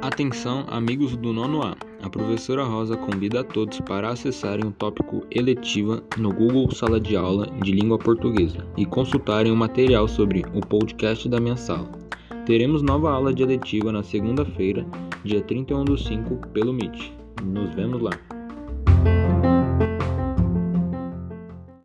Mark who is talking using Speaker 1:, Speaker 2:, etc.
Speaker 1: Atenção, amigos do nono A. A professora Rosa convida a todos para acessarem o tópico eletiva no Google Sala de Aula de Língua Portuguesa e consultarem o material sobre o podcast da minha sala. Teremos nova aula de eletiva na segunda-feira, dia 31 do 5, pelo Meet. Nos vemos lá.